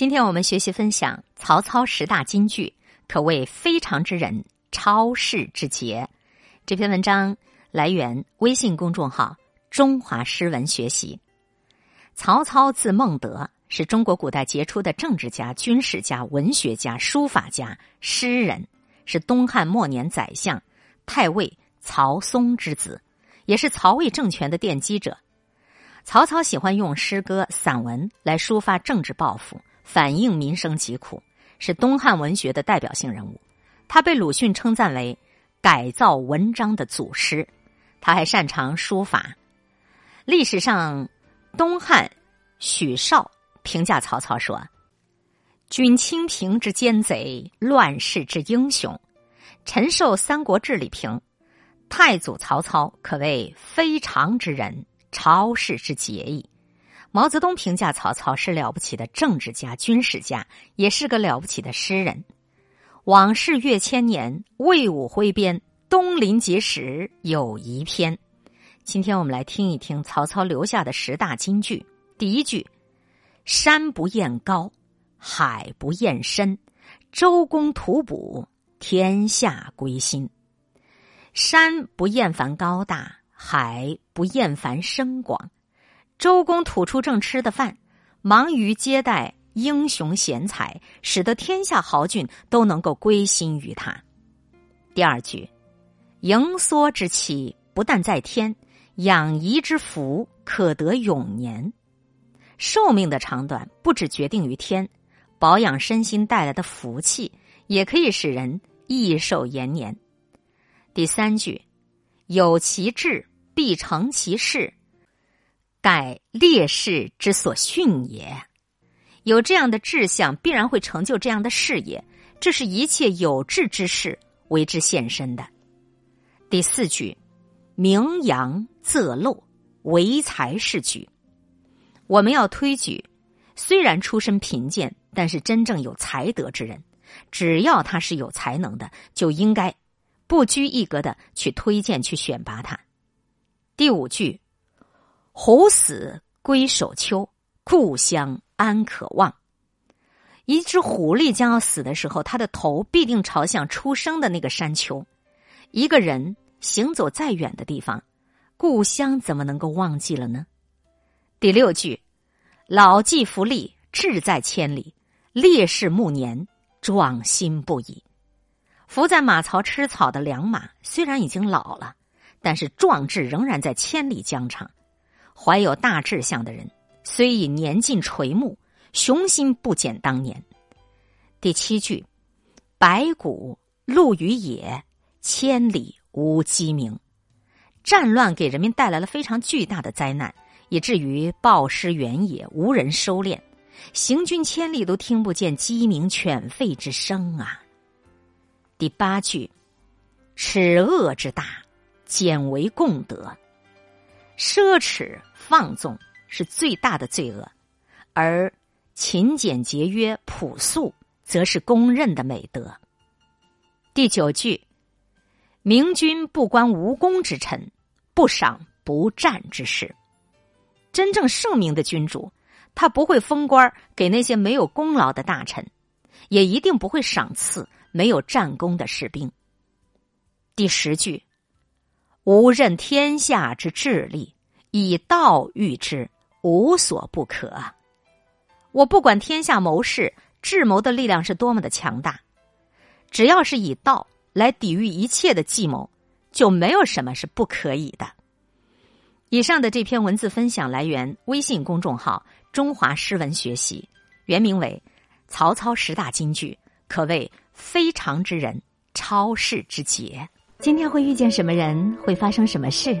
今天我们学习分享曹操十大金句，可谓非常之人，超世之杰。这篇文章来源微信公众号“中华诗文学习”。曹操字孟德，是中国古代杰出的政治家、军事家、文学家、书法家、诗人，是东汉末年宰相太尉曹嵩之子，也是曹魏政权的奠基者。曹操喜欢用诗歌、散文来抒发政治抱负。反映民生疾苦，是东汉文学的代表性人物。他被鲁迅称赞为改造文章的祖师。他还擅长书法。历史上，东汉许绍评价曹操说：“君清平之奸贼，乱世之英雄。”陈寿《三国志》里评太祖曹操可谓非常之人，超世之杰矣。毛泽东评价曹操是了不起的政治家、军事家，也是个了不起的诗人。往事越千年，魏武挥鞭，东临碣石有遗篇。今天我们来听一听曹操留下的十大金句。第一句：山不厌高，海不厌深，周公吐哺，天下归心。山不厌烦高大，海不厌烦深广。周公吐出正吃的饭，忙于接待英雄贤才，使得天下豪俊都能够归心于他。第二句，盈缩之期不但在天，养怡之福可得永年。寿命的长短不只决定于天，保养身心带来的福气也可以使人益寿延年。第三句，有其志必成其事。盖烈士之所训也，有这样的志向，必然会成就这样的事业。这是一切有志之士为之献身的。第四句，名扬则漏，唯才是举。我们要推举，虽然出身贫贱，但是真正有才德之人，只要他是有才能的，就应该不拘一格的去推荐、去选拔他。第五句。虎死归首丘，故乡安可望。一只狐狸将要死的时候，它的头必定朝向出生的那个山丘。一个人行走再远的地方，故乡怎么能够忘记了呢？第六句：老骥伏枥，志在千里；烈士暮年，壮心不已。伏在马槽吃草的良马，虽然已经老了，但是壮志仍然在千里疆场。怀有大志向的人，虽已年近垂暮，雄心不减当年。第七句：白骨露于野，千里无鸡鸣。战乱给人民带来了非常巨大的灾难，以至于暴尸原野，无人收敛，行军千里都听不见鸡鸣犬吠之声啊。第八句：耻恶之大，简为共德。奢侈。放纵是最大的罪恶，而勤俭节约、朴素则是公认的美德。第九句：明君不关无功之臣，不赏不战之士。真正圣明的君主，他不会封官给那些没有功劳的大臣，也一定不会赏赐没有战功的士兵。第十句：吾任天下之智力。以道御之，无所不可。我不管天下谋士智谋的力量是多么的强大，只要是以道来抵御一切的计谋，就没有什么是不可以的。以上的这篇文字分享来源微信公众号“中华诗文学习”，原名为《曹操十大金句》，可谓非常之人，超世之杰。今天会遇见什么人，会发生什么事？